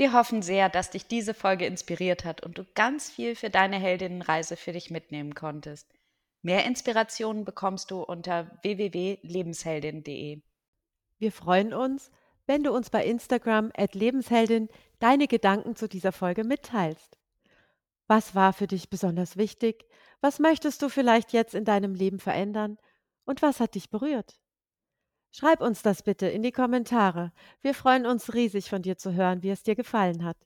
Wir hoffen sehr, dass dich diese Folge inspiriert hat und du ganz viel für deine Heldinnenreise für dich mitnehmen konntest. Mehr Inspirationen bekommst du unter www.lebensheldin.de. Wir freuen uns, wenn du uns bei Instagram Lebensheldin deine Gedanken zu dieser Folge mitteilst. Was war für dich besonders wichtig? Was möchtest du vielleicht jetzt in deinem Leben verändern? Und was hat dich berührt? Schreib uns das bitte in die Kommentare. Wir freuen uns riesig von dir zu hören, wie es dir gefallen hat.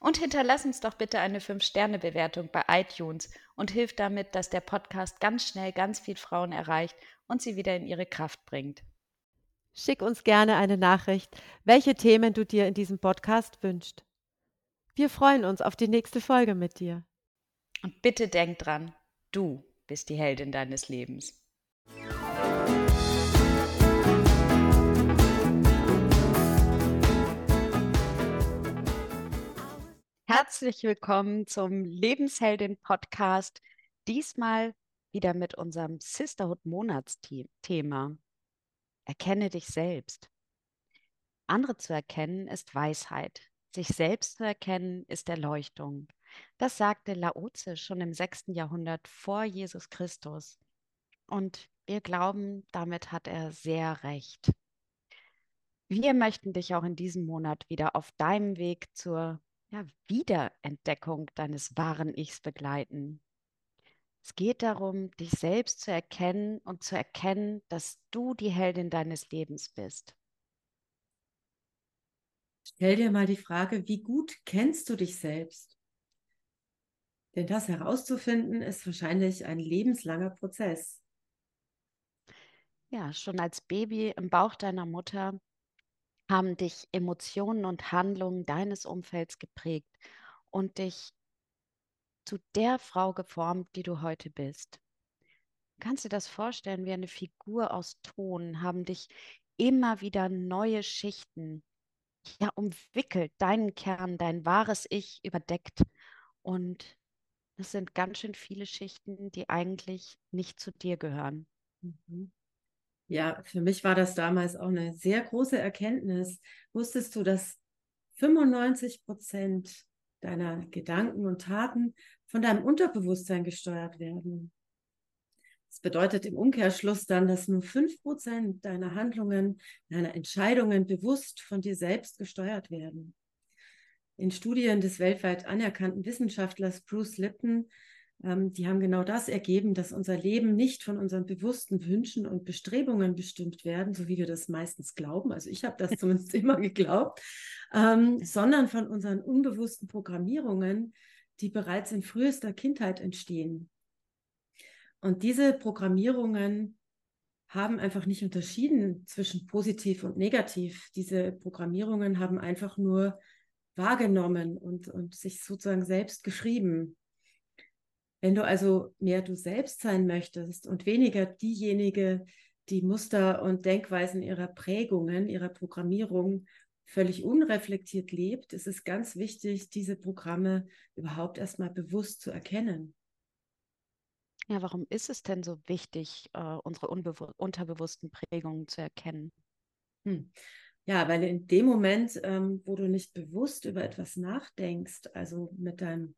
Und hinterlass uns doch bitte eine 5-Sterne-Bewertung bei iTunes und hilf damit, dass der Podcast ganz schnell ganz viel Frauen erreicht und sie wieder in ihre Kraft bringt. Schick uns gerne eine Nachricht, welche Themen du dir in diesem Podcast wünschst. Wir freuen uns auf die nächste Folge mit dir. Und bitte denk dran, du bist die Heldin deines Lebens. Herzlich willkommen zum Lebensheldin-Podcast. Diesmal wieder mit unserem Sisterhood-Monatsthema. Erkenne dich selbst. Andere zu erkennen ist Weisheit. Sich selbst zu erkennen ist Erleuchtung. Das sagte Laoze schon im 6. Jahrhundert vor Jesus Christus. Und wir glauben, damit hat er sehr recht. Wir möchten dich auch in diesem Monat wieder auf deinem Weg zur ja, Wiederentdeckung deines wahren Ichs begleiten. Es geht darum, dich selbst zu erkennen und zu erkennen, dass du die Heldin deines Lebens bist. Stell dir mal die Frage, wie gut kennst du dich selbst? Denn das herauszufinden ist wahrscheinlich ein lebenslanger Prozess. Ja, schon als Baby im Bauch deiner Mutter haben dich Emotionen und Handlungen deines Umfelds geprägt und dich zu der Frau geformt, die du heute bist. Kannst du dir das vorstellen, wie eine Figur aus Ton haben dich immer wieder neue Schichten ja, umwickelt, deinen Kern, dein wahres Ich überdeckt. Und das sind ganz schön viele Schichten, die eigentlich nicht zu dir gehören. Mhm. Ja, für mich war das damals auch eine sehr große Erkenntnis. Wusstest du, dass 95 Prozent deiner Gedanken und Taten von deinem Unterbewusstsein gesteuert werden? Das bedeutet im Umkehrschluss dann, dass nur 5 Prozent deiner Handlungen, deiner Entscheidungen bewusst von dir selbst gesteuert werden. In Studien des weltweit anerkannten Wissenschaftlers Bruce Lipton ähm, die haben genau das ergeben, dass unser Leben nicht von unseren bewussten Wünschen und Bestrebungen bestimmt werden, so wie wir das meistens glauben. Also ich habe das zumindest immer geglaubt, ähm, sondern von unseren unbewussten Programmierungen, die bereits in frühester Kindheit entstehen. Und diese Programmierungen haben einfach nicht unterschieden zwischen positiv und negativ. Diese Programmierungen haben einfach nur wahrgenommen und, und sich sozusagen selbst geschrieben. Wenn du also mehr du selbst sein möchtest und weniger diejenige, die Muster und Denkweisen ihrer Prägungen, ihrer Programmierung völlig unreflektiert lebt, ist es ganz wichtig, diese Programme überhaupt erstmal bewusst zu erkennen. Ja, warum ist es denn so wichtig, äh, unsere unterbewussten Prägungen zu erkennen? Hm. Ja, weil in dem Moment, ähm, wo du nicht bewusst über etwas nachdenkst, also mit deinem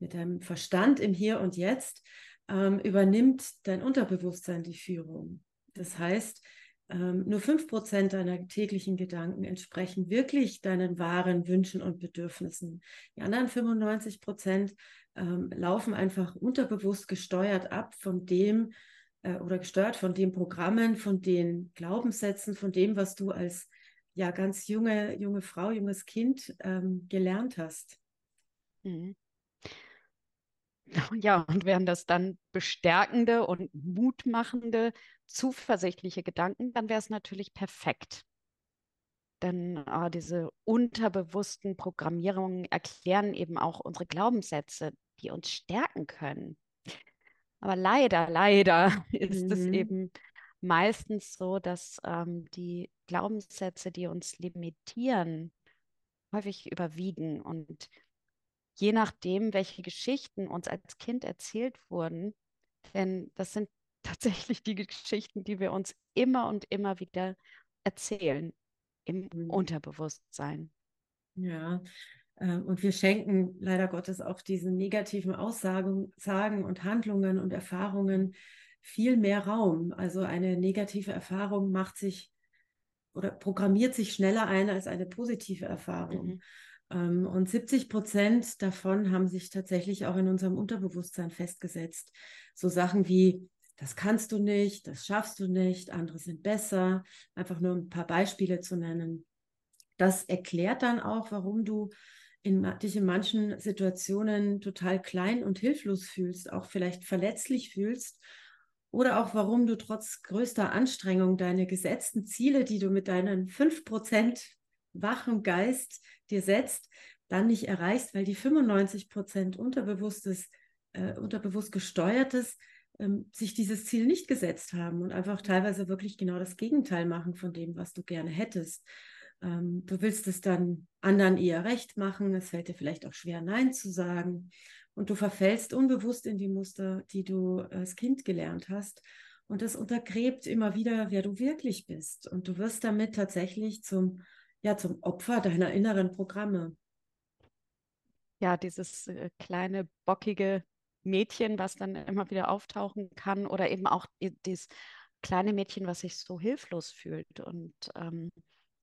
mit deinem Verstand im Hier und Jetzt, ähm, übernimmt dein Unterbewusstsein die Führung. Das heißt, ähm, nur 5% deiner täglichen Gedanken entsprechen wirklich deinen wahren Wünschen und Bedürfnissen. Die anderen 95% ähm, laufen einfach unterbewusst gesteuert ab von dem äh, oder gesteuert von den Programmen, von den Glaubenssätzen, von dem, was du als ja ganz junge, junge Frau, junges Kind ähm, gelernt hast. Mhm. Ja, und wären das dann bestärkende und mutmachende, zuversichtliche Gedanken, dann wäre es natürlich perfekt. Denn äh, diese unterbewussten Programmierungen erklären eben auch unsere Glaubenssätze, die uns stärken können. Aber leider, leider ist mhm. es eben meistens so, dass ähm, die Glaubenssätze, die uns limitieren, häufig überwiegen und je nachdem, welche Geschichten uns als Kind erzählt wurden. Denn das sind tatsächlich die Geschichten, die wir uns immer und immer wieder erzählen im mhm. Unterbewusstsein. Ja, ähm, und wir schenken leider Gottes auch diesen negativen Aussagen Sagen und Handlungen und Erfahrungen viel mehr Raum. Also eine negative Erfahrung macht sich oder programmiert sich schneller ein als eine positive Erfahrung. Mhm. Ähm, und 70 Prozent davon haben sich tatsächlich auch in unserem Unterbewusstsein festgesetzt. So Sachen wie, das kannst du nicht, das schaffst du nicht, andere sind besser, einfach nur ein paar Beispiele zu nennen. Das erklärt dann auch, warum du in, dich in manchen Situationen total klein und hilflos fühlst, auch vielleicht verletzlich fühlst oder auch warum du trotz größter Anstrengung deine gesetzten Ziele, die du mit deinen 5% wachem Geist dir setzt, dann nicht erreichst, weil die 95% unterbewusstes, äh, unterbewusst gesteuertes ähm, sich dieses Ziel nicht gesetzt haben und einfach teilweise wirklich genau das Gegenteil machen von dem, was du gerne hättest. Ähm, du willst es dann anderen eher recht machen, es fällt dir vielleicht auch schwer, Nein zu sagen und du verfällst unbewusst in die Muster, die du als Kind gelernt hast. Und das untergräbt immer wieder, wer du wirklich bist. Und du wirst damit tatsächlich zum, ja, zum Opfer deiner inneren Programme. Ja, dieses äh, kleine, bockige Mädchen, was dann immer wieder auftauchen kann, oder eben auch dieses kleine Mädchen, was sich so hilflos fühlt und ähm,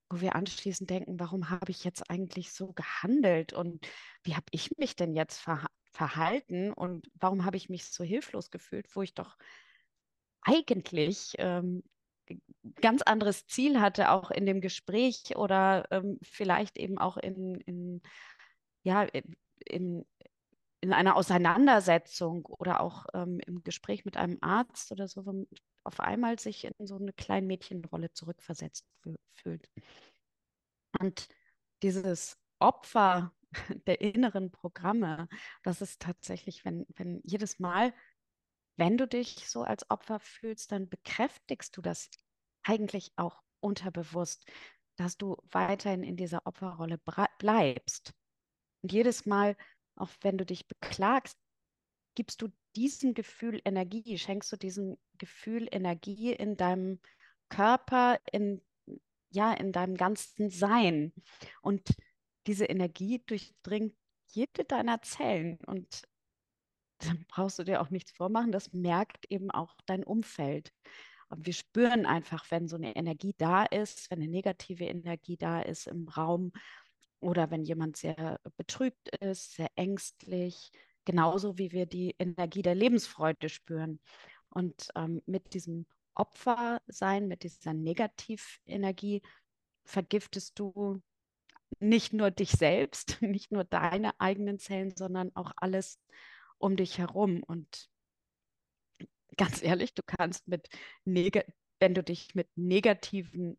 wo wir anschließend denken, warum habe ich jetzt eigentlich so gehandelt und wie habe ich mich denn jetzt ver verhalten und warum habe ich mich so hilflos gefühlt, wo ich doch eigentlich ähm, ganz anderes Ziel hatte, auch in dem Gespräch oder ähm, vielleicht eben auch in, in ja, in, in einer Auseinandersetzung oder auch ähm, im Gespräch mit einem Arzt oder so, man auf einmal sich in so eine kleine Mädchenrolle zurückversetzt fühlt. Und dieses Opfer der inneren Programme. Das ist tatsächlich, wenn, wenn jedes Mal, wenn du dich so als Opfer fühlst, dann bekräftigst du das eigentlich auch unterbewusst, dass du weiterhin in dieser Opferrolle bleibst. Und jedes Mal, auch wenn du dich beklagst, gibst du diesem Gefühl Energie, schenkst du diesem Gefühl Energie in deinem Körper, in, ja, in deinem ganzen Sein. Und diese Energie durchdringt jede deiner Zellen und dann brauchst du dir auch nichts vormachen, das merkt eben auch dein Umfeld. Und wir spüren einfach, wenn so eine Energie da ist, wenn eine negative Energie da ist im Raum oder wenn jemand sehr betrübt ist, sehr ängstlich, genauso wie wir die Energie der Lebensfreude spüren. Und ähm, mit diesem Opfersein, mit dieser Negativenergie vergiftest du nicht nur dich selbst, nicht nur deine eigenen Zellen, sondern auch alles um dich herum. Und ganz ehrlich, du kannst mit, wenn du dich mit negativen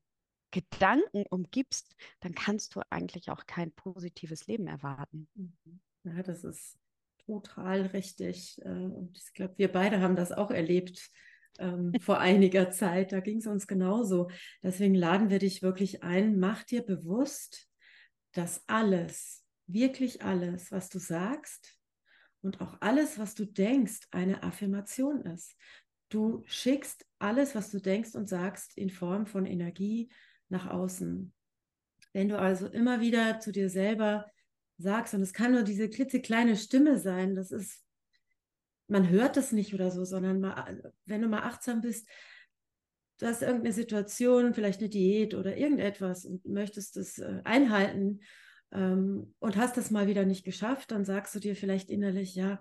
Gedanken umgibst, dann kannst du eigentlich auch kein positives Leben erwarten. Mhm. Ja, das ist total richtig. Äh, und ich glaube, wir beide haben das auch erlebt ähm, vor einiger Zeit. Da ging es uns genauso. Deswegen laden wir dich wirklich ein, mach dir bewusst, dass alles, wirklich alles, was du sagst und auch alles, was du denkst, eine Affirmation ist. Du schickst alles, was du denkst und sagst, in Form von Energie nach außen. Wenn du also immer wieder zu dir selber sagst, und es kann nur diese klitzekleine Stimme sein, das ist, man hört das nicht oder so, sondern mal, wenn du mal achtsam bist, du hast irgendeine Situation, vielleicht eine Diät oder irgendetwas und möchtest es äh, einhalten ähm, und hast das mal wieder nicht geschafft, dann sagst du dir vielleicht innerlich, ja,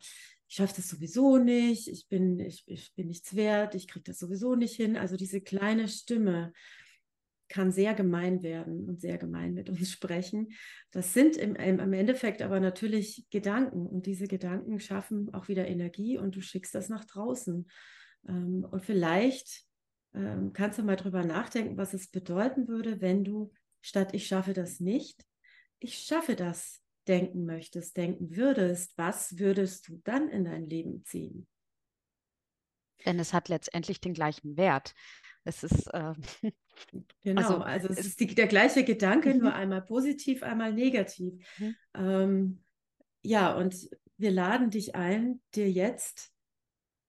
ich schaffe das sowieso nicht, ich bin, ich, ich bin nichts wert, ich kriege das sowieso nicht hin. Also diese kleine Stimme kann sehr gemein werden und sehr gemein mit uns sprechen. Das sind im, im Endeffekt aber natürlich Gedanken und diese Gedanken schaffen auch wieder Energie und du schickst das nach draußen. Ähm, und vielleicht ähm, kannst du mal drüber nachdenken, was es bedeuten würde, wenn du statt ich schaffe das nicht, ich schaffe das denken möchtest, denken würdest, was würdest du dann in dein Leben ziehen? Denn es hat letztendlich den gleichen Wert. Es ist äh, genau, also, also es, es ist die, der gleiche Gedanke, nur mhm. einmal positiv, einmal negativ. Mhm. Ähm, ja, und wir laden dich ein, dir jetzt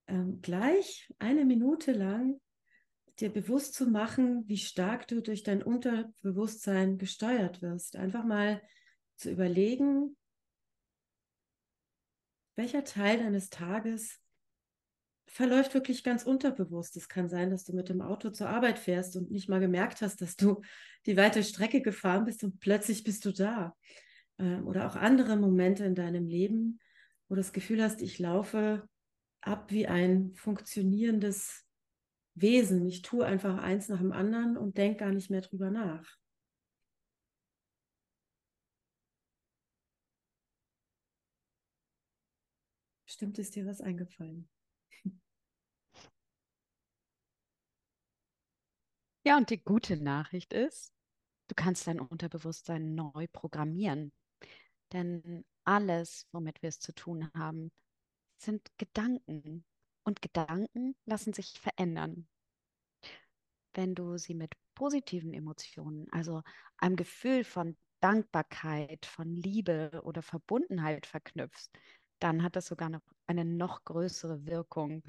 ähm, gleich eine Minute lang dir bewusst zu machen, wie stark du durch dein Unterbewusstsein gesteuert wirst. Einfach mal zu überlegen, welcher Teil deines Tages verläuft wirklich ganz unterbewusst. Es kann sein, dass du mit dem Auto zur Arbeit fährst und nicht mal gemerkt hast, dass du die weite Strecke gefahren bist und plötzlich bist du da. Ähm, oder auch andere Momente in deinem Leben, wo du das Gefühl hast, ich laufe ab wie ein funktionierendes Wesen. Ich tue einfach eins nach dem anderen und denke gar nicht mehr drüber nach. Stimmt, ist dir was eingefallen? Ja, und die gute Nachricht ist, du kannst dein Unterbewusstsein neu programmieren. Denn alles, womit wir es zu tun haben, sind Gedanken. Und Gedanken lassen sich verändern. Wenn du sie mit positiven Emotionen, also einem Gefühl von Dankbarkeit, von Liebe oder Verbundenheit verknüpfst, dann hat das sogar noch eine noch größere Wirkung.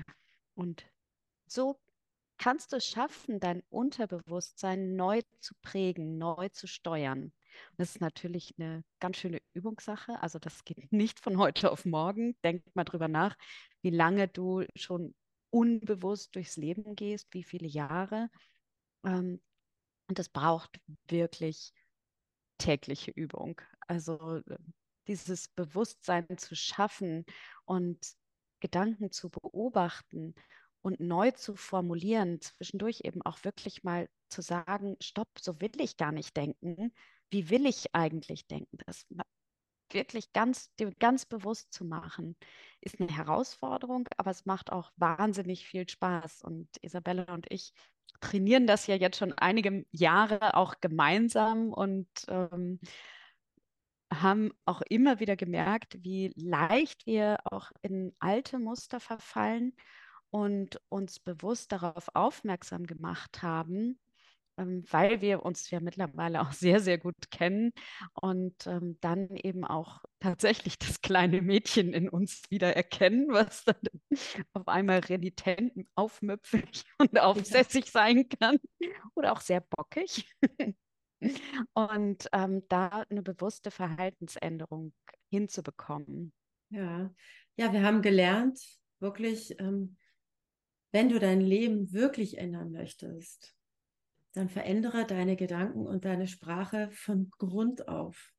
Und so kannst du es schaffen, dein Unterbewusstsein neu zu prägen, neu zu steuern. Das ist natürlich eine ganz schöne Übungssache. Also das geht nicht von heute auf morgen. Denk mal drüber nach, wie lange du schon unbewusst durchs Leben gehst, wie viele Jahre. Ähm, und das braucht wirklich tägliche Übung. Also äh, dieses Bewusstsein zu schaffen und Gedanken zu beobachten und neu zu formulieren, zwischendurch eben auch wirklich mal zu sagen, stopp, so will ich gar nicht denken. Wie will ich eigentlich denken? Das wirklich ganz, ganz bewusst zu machen, ist eine Herausforderung, aber es macht auch wahnsinnig viel Spaß. Und Isabelle und ich trainieren das ja jetzt schon einige Jahre auch gemeinsam und ähm, haben auch immer wieder gemerkt, wie leicht wir auch in alte Muster verfallen und uns bewusst darauf aufmerksam gemacht haben, ähm, weil wir uns ja mittlerweile auch sehr, sehr gut kennen und ähm, dann eben auch tatsächlich das kleine Mädchen in uns wieder erkennen, was dann auf einmal renitent, aufmüpfig und aufsässig sein kann oder auch sehr bockig. und ähm, da eine bewusste Verhaltensänderung hinzubekommen. Ja, ja, wir haben gelernt, wirklich ähm, wenn du dein Leben wirklich ändern möchtest, dann verändere deine Gedanken und deine Sprache von Grund auf.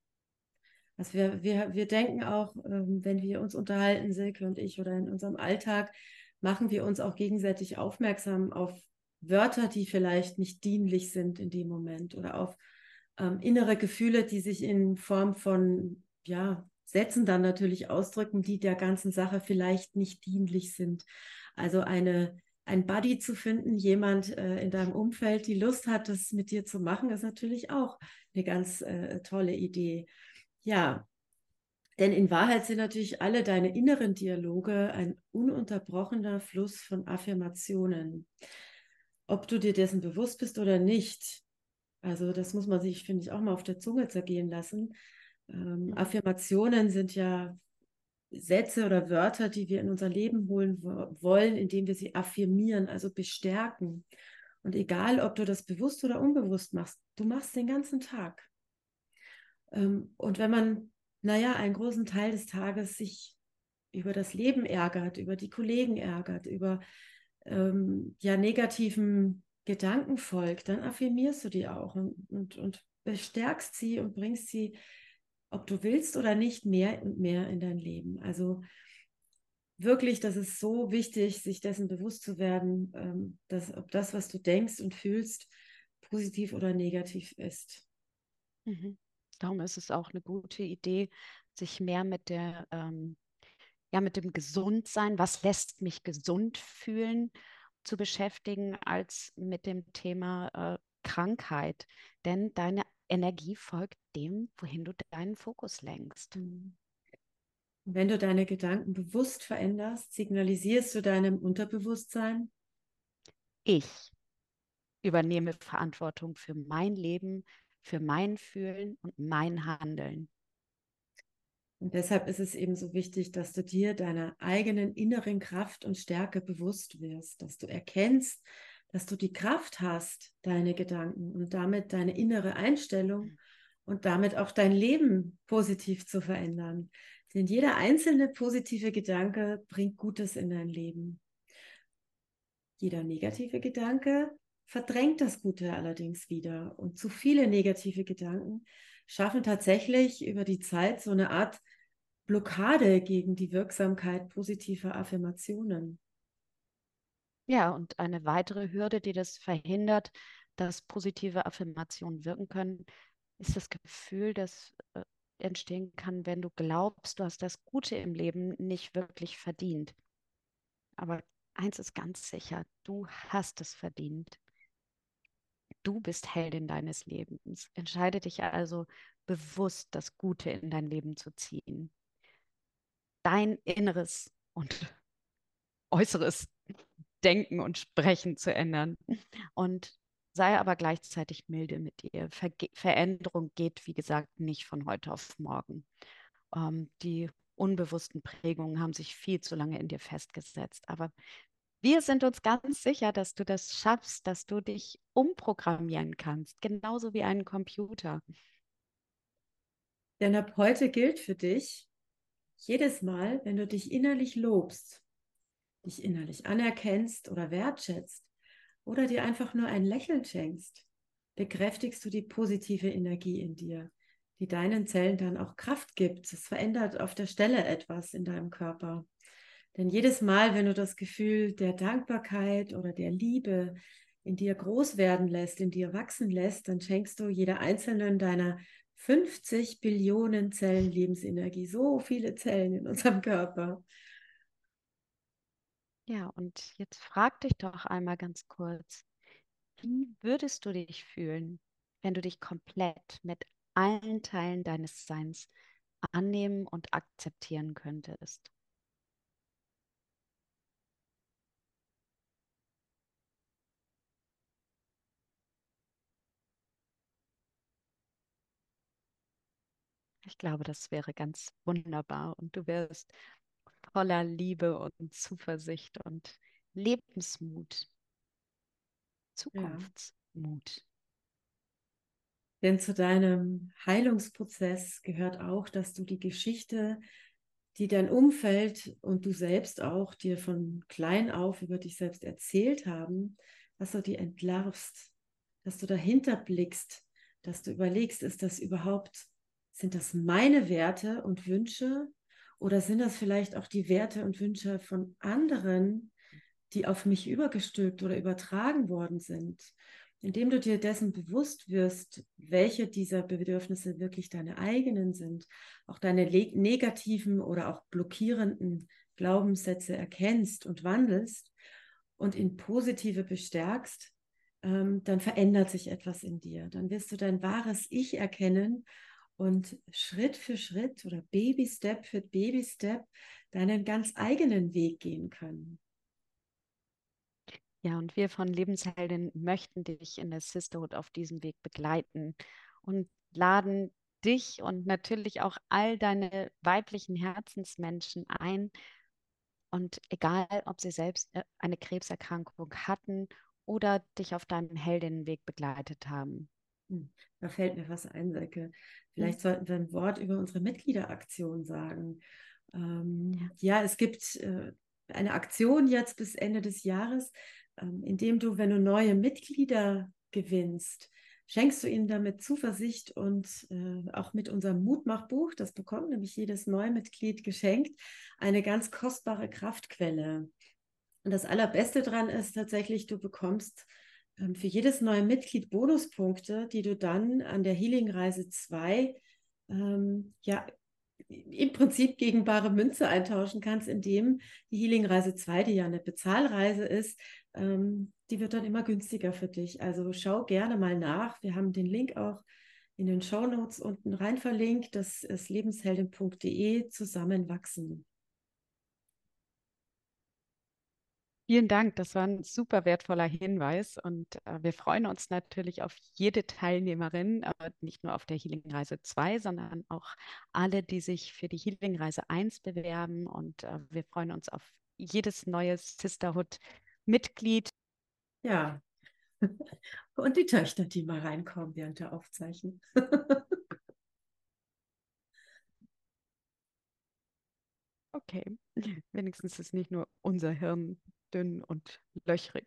Also wir, wir, wir denken auch, ähm, wenn wir uns unterhalten, Silke und ich, oder in unserem Alltag, machen wir uns auch gegenseitig aufmerksam auf Wörter, die vielleicht nicht dienlich sind in dem Moment oder auf ähm, innere Gefühle, die sich in Form von ja, Sätzen dann natürlich ausdrücken, die der ganzen Sache vielleicht nicht dienlich sind. Also eine, ein Buddy zu finden, jemand äh, in deinem Umfeld, die Lust hat, das mit dir zu machen, ist natürlich auch eine ganz äh, tolle Idee. Ja, denn in Wahrheit sind natürlich alle deine inneren Dialoge ein ununterbrochener Fluss von Affirmationen. Ob du dir dessen bewusst bist oder nicht, also das muss man sich, finde ich, auch mal auf der Zunge zergehen lassen. Ähm. Affirmationen sind ja Sätze oder Wörter, die wir in unser Leben holen wollen, indem wir sie affirmieren, also bestärken. Und egal, ob du das bewusst oder unbewusst machst, du machst den ganzen Tag. Ähm, und wenn man, naja, einen großen Teil des Tages sich über das Leben ärgert, über die Kollegen ärgert, über ähm, ja negativen Gedanken folgt, dann affirmierst du die auch und, und, und bestärkst sie und bringst sie ob du willst oder nicht, mehr und mehr in dein Leben. Also wirklich, das ist so wichtig, sich dessen bewusst zu werden, ähm, dass ob das, was du denkst und fühlst, positiv oder negativ ist. Mhm. Darum ist es auch eine gute Idee, sich mehr mit der ähm, ja mit dem Gesundsein, was lässt mich gesund fühlen, zu beschäftigen, als mit dem Thema äh, Krankheit. Denn deine Energie folgt dem, wohin du deinen Fokus lenkst. Mhm. Wenn du deine Gedanken bewusst veränderst, signalisierst du deinem Unterbewusstsein, ich übernehme Verantwortung für mein Leben, für mein Fühlen und mein Handeln. Und deshalb ist es eben so wichtig, dass du dir deiner eigenen inneren Kraft und Stärke bewusst wirst, dass du erkennst, dass du die Kraft hast, deine Gedanken und damit deine innere Einstellung und damit auch dein Leben positiv zu verändern. Denn jeder einzelne positive Gedanke bringt Gutes in dein Leben. Jeder negative Gedanke verdrängt das Gute allerdings wieder. Und zu viele negative Gedanken schaffen tatsächlich über die Zeit so eine Art Blockade gegen die Wirksamkeit positiver Affirmationen. Ja, und eine weitere Hürde, die das verhindert, dass positive Affirmationen wirken können, ist das Gefühl, das äh, entstehen kann, wenn du glaubst, du hast das Gute im Leben nicht wirklich verdient. Aber eins ist ganz sicher, du hast es verdient. Du bist Heldin deines Lebens. Entscheide dich also bewusst, das Gute in dein Leben zu ziehen. Dein Inneres und Äußeres Denken und Sprechen zu ändern. Und sei aber gleichzeitig milde mit dir. Ver Veränderung geht, wie gesagt, nicht von heute auf morgen. Ähm, die unbewussten Prägungen haben sich viel zu lange in dir festgesetzt. Aber wir sind uns ganz sicher, dass du das schaffst, dass du dich umprogrammieren kannst, genauso wie ein Computer. Denn ab heute gilt für dich, jedes Mal, wenn du dich innerlich lobst, dich innerlich anerkennst oder wertschätzt oder dir einfach nur ein Lächeln schenkst, bekräftigst du die positive Energie in dir, die deinen Zellen dann auch Kraft gibt. Es verändert auf der Stelle etwas in deinem Körper. Denn jedes Mal, wenn du das Gefühl der Dankbarkeit oder der Liebe in dir groß werden lässt, in dir wachsen lässt, dann schenkst du jeder einzelnen deiner 50 Billionen Zellen Lebensenergie, so viele Zellen in unserem Körper. Ja, und jetzt frag dich doch einmal ganz kurz, wie würdest du dich fühlen, wenn du dich komplett mit allen Teilen deines Seins annehmen und akzeptieren könntest? Ich glaube, das wäre ganz wunderbar und du wirst voller Liebe und Zuversicht und Lebensmut, Zukunftsmut. Ja. Denn zu deinem Heilungsprozess gehört auch, dass du die Geschichte, die dein Umfeld und du selbst auch dir von klein auf über dich selbst erzählt haben, dass du die entlarvst, dass du dahinter blickst, dass du überlegst, ist das überhaupt, sind das meine Werte und Wünsche oder sind das vielleicht auch die Werte und Wünsche von anderen, die auf mich übergestülpt oder übertragen worden sind? Indem du dir dessen bewusst wirst, welche dieser Bedürfnisse wirklich deine eigenen sind, auch deine negativen oder auch blockierenden Glaubenssätze erkennst und wandelst und in positive bestärkst, ähm, dann verändert sich etwas in dir. Dann wirst du dein wahres Ich erkennen und Schritt für Schritt oder Baby Step für Baby Step deinen ganz eigenen Weg gehen können. Ja, und wir von Lebensheldin möchten dich in der Sisterhood auf diesem Weg begleiten und laden dich und natürlich auch all deine weiblichen Herzensmenschen ein. Und egal, ob sie selbst äh, eine Krebserkrankung hatten oder dich auf deinem Heldinnenweg begleitet haben. Hm, da fällt mir was ein, Säcke. Vielleicht mhm. sollten wir ein Wort über unsere Mitgliederaktion sagen. Ähm, ja. ja. es gibt äh, eine Aktion jetzt bis Ende des Jahres, ähm, in dem du, wenn du neue Mitglieder gewinnst, schenkst du ihnen damit Zuversicht und äh, auch mit unserem Mutmachbuch, das bekommt nämlich jedes neue Mitglied geschenkt, eine ganz kostbare Kraftquelle. Und das Allerbeste daran ist tatsächlich, du bekommst für jedes neue Mitglied Bonuspunkte, die du dann an der Healing-Reise 2 ähm, ja, im Prinzip gegen bare Münze eintauschen kannst, indem die Healing-Reise 2, die ja eine Bezahlreise ist, ähm, die wird dann immer günstiger für dich. Also schau gerne mal nach. Wir haben den Link auch in den Show Notes unten rein verlinkt. Das ist lebensheldin.de zusammenwachsen. Vielen Dank, das war ein super wertvoller Hinweis und äh, wir freuen uns natürlich auf jede Teilnehmerin, äh, nicht nur auf der Healing Reise 2, sondern auch alle, die sich für die Healing Reise 1 bewerben und äh, wir freuen uns auf jedes neue Sisterhood-Mitglied. Ja, und die Töchter, die mal reinkommen während der Aufzeichnung. okay, wenigstens ist nicht nur unser Hirn dünn und löchrig.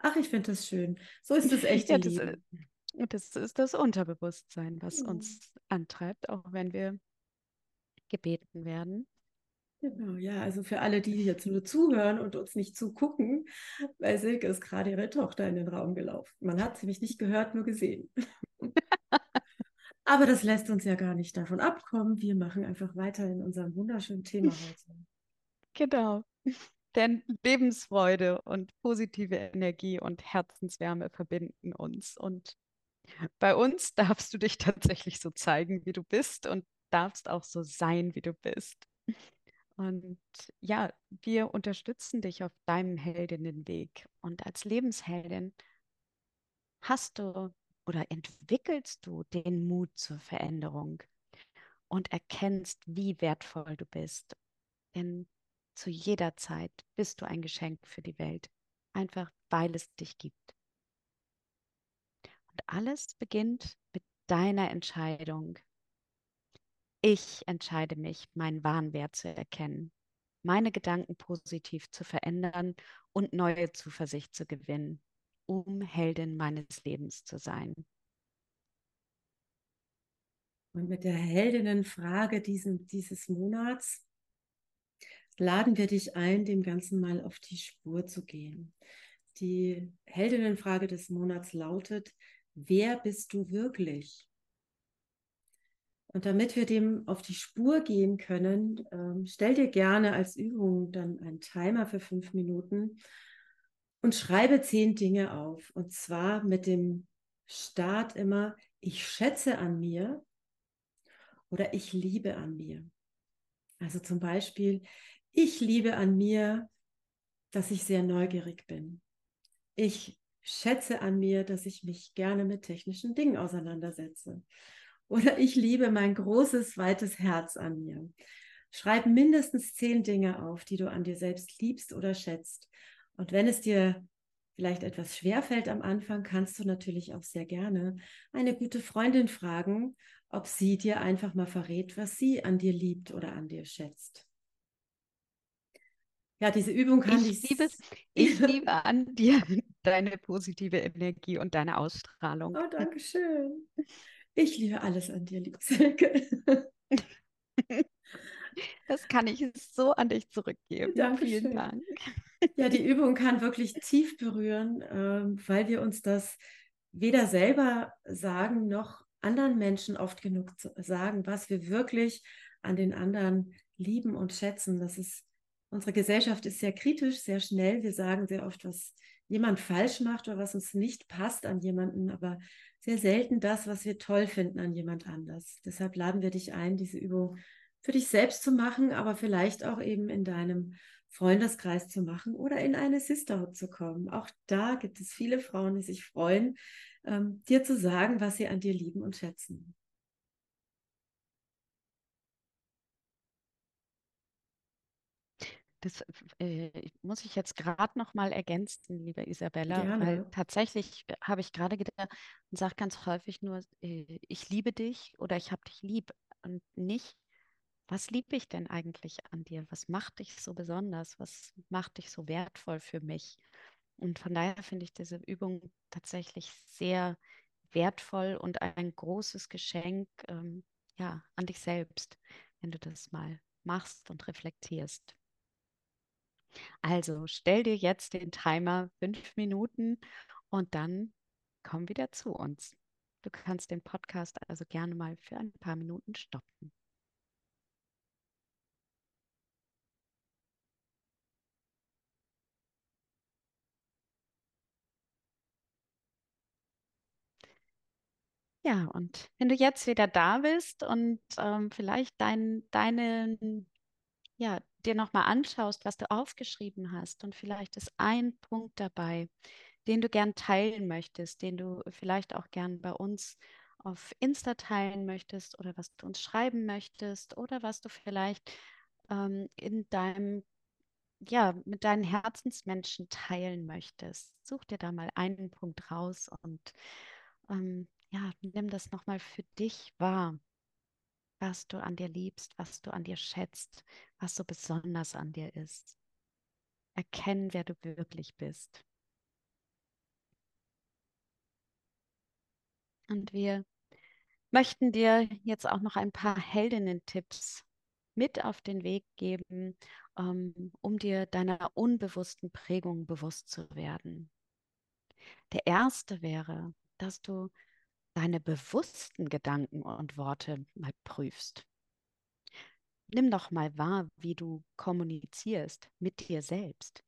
Ach, ich finde das schön. So ist das echte Ja, das, äh, das ist das Unterbewusstsein, was Ja. uns antreibt, auch wenn wir gebeten werden. Genau, ja, also für alle, die jetzt nur zuhören und uns nicht zugucken, bei Silke ist gerade ihre Tochter in den Raum gelaufen. Man hat sie mich nicht gehört, nur gesehen. Aber das lässt uns ja gar nicht davon abkommen. Wir machen einfach weiter in unserem wunderschönen Thema heute. Genau. Denn Lebensfreude und positive Energie und Herzenswärme verbinden uns. Und bei uns darfst du dich tatsächlich so zeigen, wie du bist und darfst auch so sein, wie du bist. Und ja, wir unterstützen dich auf deinem Heldinnenweg. Und als Lebensheldin hast du oder entwickelst du den Mut zur Veränderung und erkennst, wie wertvoll du bist. Denn zu jeder Zeit bist du ein Geschenk für die Welt, einfach weil es dich gibt. Und alles beginnt mit deiner Entscheidung. Ich entscheide mich, meinen wahren Wert zu erkennen, meine Gedanken positiv zu verändern und neue Zuversicht zu gewinnen, um Heldin meines Lebens zu sein. Und mit der Heldinnenfrage diesen, dieses Monats laden wir dich ein, dem Ganzen mal auf die Spur zu gehen. Die Heldinnenfrage des Monats lautet, wer bist du wirklich? Und damit wir dem auf die Spur gehen können, ähm, stell dir gerne als Übung dann einen Timer für fünf Minuten und schreibe zehn Dinge auf. Und zwar mit dem Start immer, ich schätze an mir oder ich liebe an mir. Also zum Beispiel, ich liebe an mir, dass ich sehr neugierig bin. Ich schätze an mir, dass ich mich gerne mit technischen Dingen auseinandersetze. Oder ich liebe mein großes, weites Herz an mir. Schreib mindestens zehn Dinge auf, die du an dir selbst liebst oder schätzt. Und wenn es dir vielleicht etwas schwerfällt am Anfang, kannst du natürlich auch sehr gerne eine gute Freundin fragen, ob sie dir einfach mal verrät, was sie an dir liebt oder an dir schätzt. Ja, diese Übung kann Ich dich. liebe, ich liebe an dir deine positive Energie und deine Ausstrahlung. Oh, danke schön. Ich liebe alles an dir, liebe Silke. Das kann ich so an dich zurückgeben. Dankeschön. Vielen Dank. Ja, die Übung kann wirklich tief berühren, ähm, weil wir uns das weder selber sagen noch anderen Menschen oft genug sagen, was wir wirklich an den anderen lieben und schätzen. Das ist, unsere Gesellschaft ist sehr kritisch, sehr schnell. Wir sagen sehr oft, was jemand falsch macht oder was uns nicht passt an jemanden, aber sehr selten das, was wir toll finden an jemand anders. Deshalb laden wir dich ein, diese Übung für dich selbst zu machen, aber vielleicht auch eben in deinem Freundeskreis zu machen oder in eine Sisterhood zu kommen. Auch da gibt es viele Frauen, die sich freuen, ähm, dir zu sagen, was sie an dir lieben und schätzen. Das äh, muss ich jetzt gerade noch mal ergänzen, liebe Isabella, Gerne. weil tatsächlich äh, habe ich gerade gedacht und sage ganz häufig nur, äh, ich liebe dich oder ich habe dich lieb und nicht, was liebe ich denn eigentlich an dir? Was macht dich so besonders? Was macht dich so wertvoll für mich? Und von daher finde ich diese Übung tatsächlich sehr wertvoll und ein großes Geschenk ähm, ja, an dich selbst, wenn du das mal machst und reflektierst. Also stell dir jetzt den Timer fünf Minuten und dann komm wieder zu uns. Du kannst den Podcast also gerne mal für ein paar Minuten stoppen. Ja, und wenn du jetzt wieder da bist und ähm, vielleicht dein, deinen, ja, dir nochmal anschaust, was du aufgeschrieben hast und vielleicht ist ein Punkt dabei, den du gern teilen möchtest, den du vielleicht auch gern bei uns auf Insta teilen möchtest oder was du uns schreiben möchtest oder was du vielleicht ähm, in deinem, ja, mit deinen Herzensmenschen teilen möchtest. Such dir da mal einen Punkt raus und ähm, ja, nimm das nochmal für dich wahr. Was du an dir liebst, was du an dir schätzt, was so besonders an dir ist. Erkennen, wer du wirklich bist. Und wir möchten dir jetzt auch noch ein paar Heldinnen-Tipps mit auf den Weg geben, ähm, um dir deiner unbewussten Prägung bewusst zu werden. Der erste wäre, dass du deine bewussten Gedanken und Worte mal prüfst. Nimm doch mal wahr, wie du kommunizierst mit dir selbst.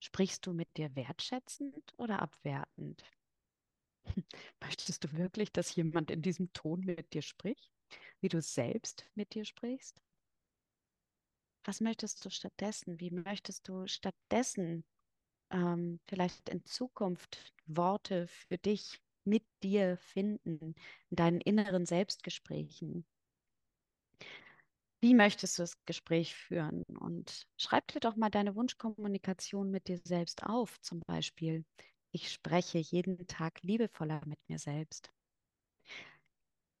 Sprichst du mit dir wertschätzend oder abwertend? Möchtest du wirklich, dass jemand in diesem Ton mit dir spricht, wie du selbst mit dir sprichst? Was möchtest du stattdessen? Wie möchtest du stattdessen ähm, vielleicht in Zukunft Worte für dich mit dir finden, in deinen inneren Selbstgesprächen? Wie möchtest du das Gespräch führen? Und schreib dir doch mal deine Wunschkommunikation mit dir selbst auf. Zum Beispiel, ich spreche jeden Tag liebevoller mit mir selbst.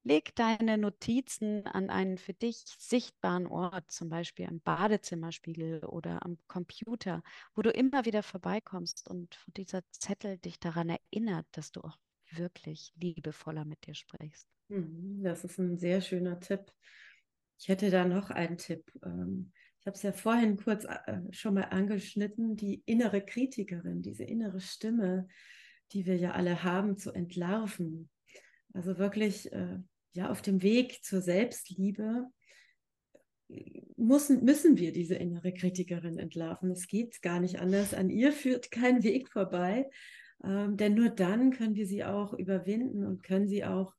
Leg deine Notizen an einen für dich sichtbaren Ort, zum Beispiel am Badezimmerspiegel oder am Computer, wo du immer wieder vorbeikommst und dieser Zettel dich daran erinnert, dass du auch wirklich liebevoller mit dir sprichst. Mhm, das ist ein sehr schöner Tipp. Ich hätte da noch einen Tipp. Ähm, ich habe es ja vorhin kurz äh, schon mal angeschnitten, die innere Kritikerin, diese innere Stimme, die wir ja alle haben, zu entlarven. Also wirklich äh, ja, auf dem Weg zur Selbstliebe müssen, müssen wir diese innere Kritikerin entlarven. Es geht gar nicht anders. An ihr führt kein Weg vorbei. Ähm, denn nur dann können wir sie auch überwinden und können sie auch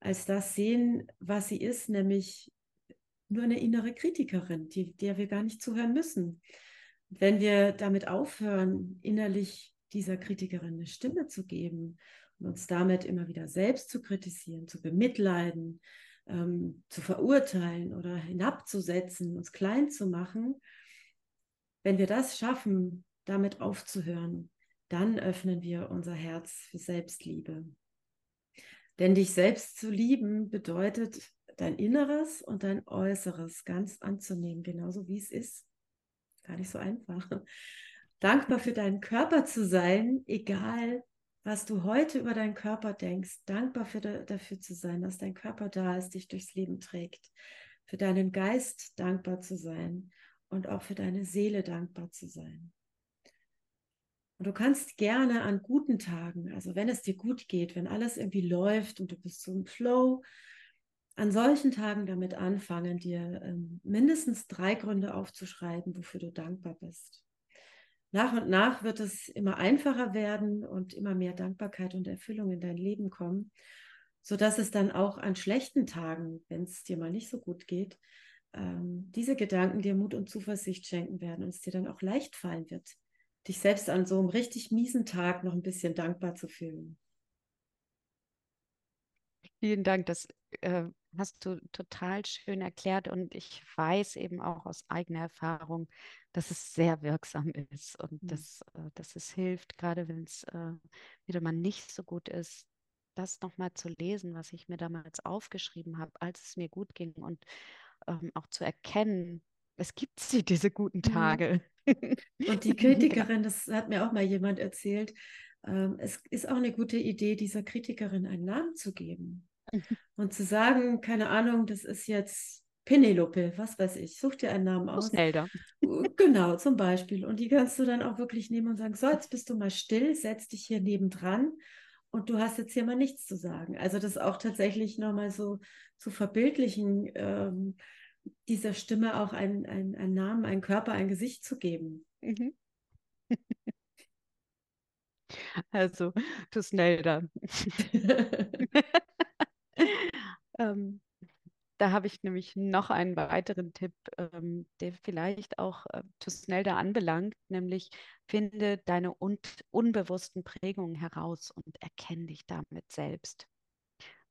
als das sehen, was sie ist, nämlich nur eine innere Kritikerin, die, der wir gar nicht zuhören müssen. Wenn wir damit aufhören, innerlich dieser Kritikerin eine Stimme zu geben und uns damit immer wieder selbst zu kritisieren, zu bemitleiden, ähm, zu verurteilen oder hinabzusetzen, uns klein zu machen, wenn wir das schaffen, damit aufzuhören, dann öffnen wir unser Herz für Selbstliebe. Denn dich selbst zu lieben bedeutet, dein Inneres und dein Äußeres ganz anzunehmen, genauso wie es ist. Gar nicht so einfach. Dankbar für deinen Körper zu sein, egal was du heute über deinen Körper denkst, dankbar für, dafür zu sein, dass dein Körper da ist, dich durchs Leben trägt, für deinen Geist dankbar zu sein und auch für deine Seele dankbar zu sein. Und du kannst gerne an guten Tagen, also wenn es dir gut geht, wenn alles irgendwie läuft und du bist so im Flow, an solchen Tagen damit anfangen, dir ähm, mindestens drei Gründe aufzuschreiben, wofür du dankbar bist. Nach und nach wird es immer einfacher werden und immer mehr Dankbarkeit und Erfüllung in dein Leben kommen, sodass es dann auch an schlechten Tagen, wenn es dir mal nicht so gut geht, ähm, diese Gedanken dir Mut und Zuversicht schenken werden und es dir dann auch leicht fallen wird, dich selbst an so einem richtig miesen Tag noch ein bisschen dankbar zu fühlen. Vielen Dank, das äh, hast du total schön erklärt und ich weiß eben auch aus eigener Erfahrung, dass es sehr wirksam ist und mhm. dass, äh, dass es hilft, gerade wenn es äh, wieder mal nicht so gut ist, das nochmal zu lesen, was ich mir damals aufgeschrieben habe, als es mir gut ging und ähm, auch zu erkennen, es gibt sie, diese guten. Tage. Und die Kritikerin, das hat mir auch mal jemand erzählt, ähm, es ist auch eine gute Idee, dieser Kritikerin einen Namen zu geben. Und zu sagen, keine Ahnung, das ist jetzt Penelope, was weiß ich, such dir einen Namen aus. Snelda. Genau, zum Beispiel. Und die kannst du dann auch wirklich nehmen und sagen, so, jetzt bist du mal still, setz dich hier nebendran und du hast jetzt hier mal nichts zu sagen. Also das auch tatsächlich nochmal so zu verbildlichen, ähm, dieser Stimme auch einen, einen, einen Namen, einen Körper, ein Gesicht zu geben. Mhm. Also, du Snelda. ähm, da habe ich nämlich noch einen weiteren Tipp, ähm, der vielleicht auch äh, Tusnelda anbelangt, nämlich finde deine un unbewussten Prägungen heraus und erkenne dich damit selbst.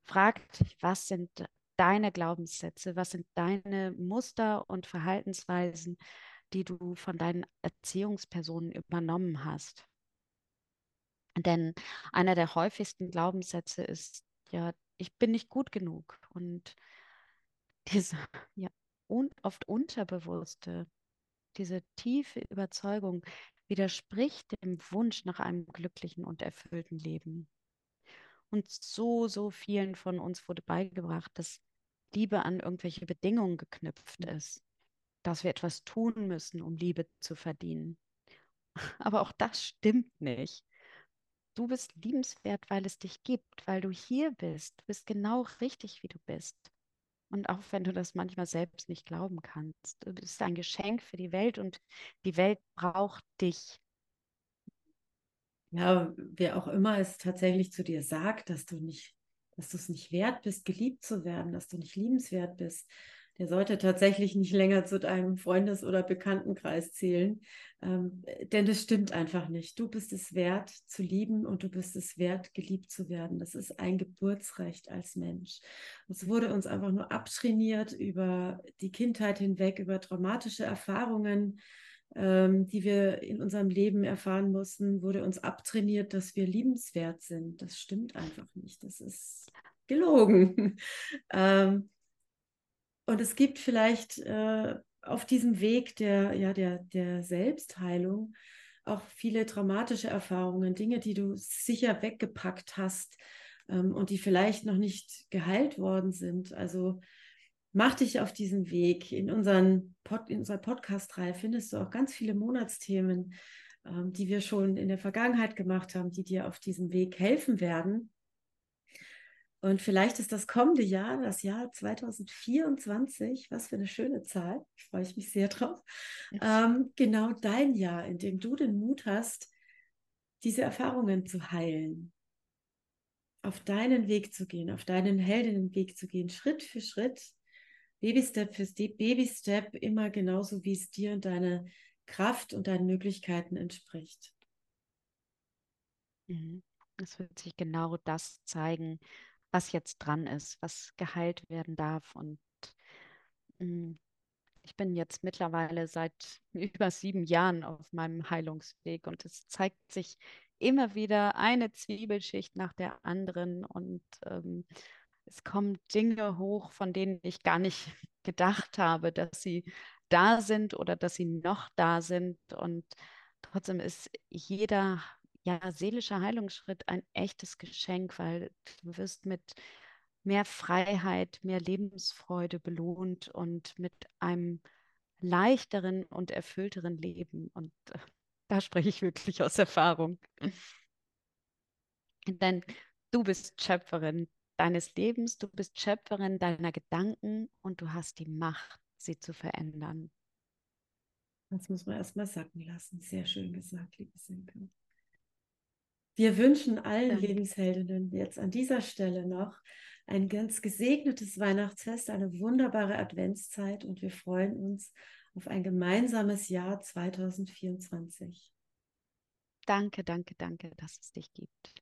Frag dich, was sind deine Glaubenssätze, was sind deine Muster und Verhaltensweisen, die du von deinen Erziehungspersonen übernommen hast. Denn einer der häufigsten Glaubenssätze ist ja, ich bin nicht gut genug und diese ja, un oft unterbewusste, diese tiefe Überzeugung widerspricht dem Wunsch nach einem glücklichen und erfüllten Leben. Und so, so vielen von uns wurde beigebracht, dass Liebe an irgendwelche Bedingungen geknüpft ist, dass wir etwas tun müssen, um Liebe zu verdienen. Aber auch das stimmt nicht. Du bist liebenswert, weil es dich gibt, weil du hier bist. Du bist genau richtig, wie du bist. Und auch wenn du das manchmal selbst nicht glauben kannst. Du bist ein Geschenk für die Welt und die Welt braucht dich. Ja, wer auch immer es tatsächlich zu dir sagt, dass du nicht, dass du es nicht wert bist, geliebt zu werden, dass du nicht liebenswert bist, der sollte tatsächlich nicht länger zu deinem Freundes- oder Bekanntenkreis zählen, ähm, denn das stimmt einfach nicht. Du bist es wert zu lieben und du bist es wert, geliebt zu werden. Das ist ein Geburtsrecht als Mensch. Es wurde uns einfach nur abtrainiert über die Kindheit hinweg, über traumatische Erfahrungen, ähm, die wir in unserem Leben erfahren mussten, wurde uns abtrainiert, dass wir liebenswert sind. Das stimmt einfach nicht. Das ist gelogen. ähm, und es gibt vielleicht äh, auf diesem Weg der, ja, der, der Selbstheilung auch viele traumatische Erfahrungen, Dinge, die du sicher weggepackt hast ähm, und die vielleicht noch nicht geheilt worden sind. Also mach dich auf diesen Weg. In, unseren Pod, in unserer Podcast-Reihe findest du auch ganz viele Monatsthemen, ähm, die wir schon in der Vergangenheit gemacht haben, die dir auf diesem Weg helfen werden. Und vielleicht ist das kommende Jahr, das Jahr 2024, was für eine schöne Zahl, freue ich mich sehr drauf, ähm, genau dein Jahr, in dem du den Mut hast, diese Erfahrungen zu heilen, auf deinen Weg zu gehen, auf deinen Heldinnenweg zu gehen, Schritt für Schritt, Baby Step für Baby Step, immer genauso, wie es dir und deine Kraft und deinen Möglichkeiten entspricht. Mhm. Es wird sich genau das zeigen, was jetzt dran ist, was geheilt werden darf. Und mm, ich bin jetzt mittlerweile seit über sieben Jahren auf meinem Heilungsweg und es zeigt sich immer wieder eine Zwiebelschicht nach der anderen und ähm, es kommen Dinge hoch, von denen ich gar nicht gedacht habe, dass sie da sind oder dass sie noch da sind. Und trotzdem ist jeder ja, seelischer Heilungsschritt ein echtes Geschenk, weil du wirst mit mehr Freiheit, mehr Lebensfreude belohnt und mit einem leichteren und erfüllteren Leben. Und äh, da spreche ich wirklich aus Erfahrung. Denn du bist Schöpferin deines Lebens, du bist Schöpferin deiner Gedanken und du hast die Macht, sie zu verändern. Das muss man erstmal sacken lassen. Sehr schön gesagt, liebe Silke. Wir wünschen allen Danke. Lebensheldinnen jetzt an dieser Stelle noch ein ganz gesegnetes Weihnachtsfest, eine wunderbare Adventszeit und wir freuen uns auf ein gemeinsames Jahr 2024. Danke, danke, danke, dass es dich gibt.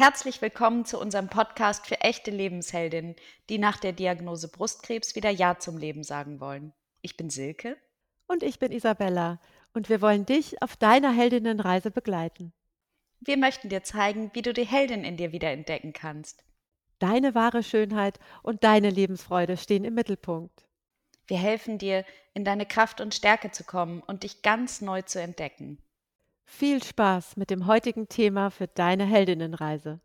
Herzlich willkommen zu unserem Podcast für echte Lebensheldinnen, die nach der Diagnose Brustkrebs wieder Ja zum Leben sagen wollen. Ich bin Silke. Und ich bin Isabella. Und wir wollen dich auf deiner Heldinnenreise begleiten. Wir möchten dir zeigen, wie du die Heldin in dir wieder entdecken kannst. Deine wahre Schönheit und deine Lebensfreude stehen im Mittelpunkt. Wir helfen dir, in deine Kraft und Stärke zu kommen und dich ganz neu zu entdecken. Viel Spaß mit dem heutigen Thema für deine Heldinnenreise.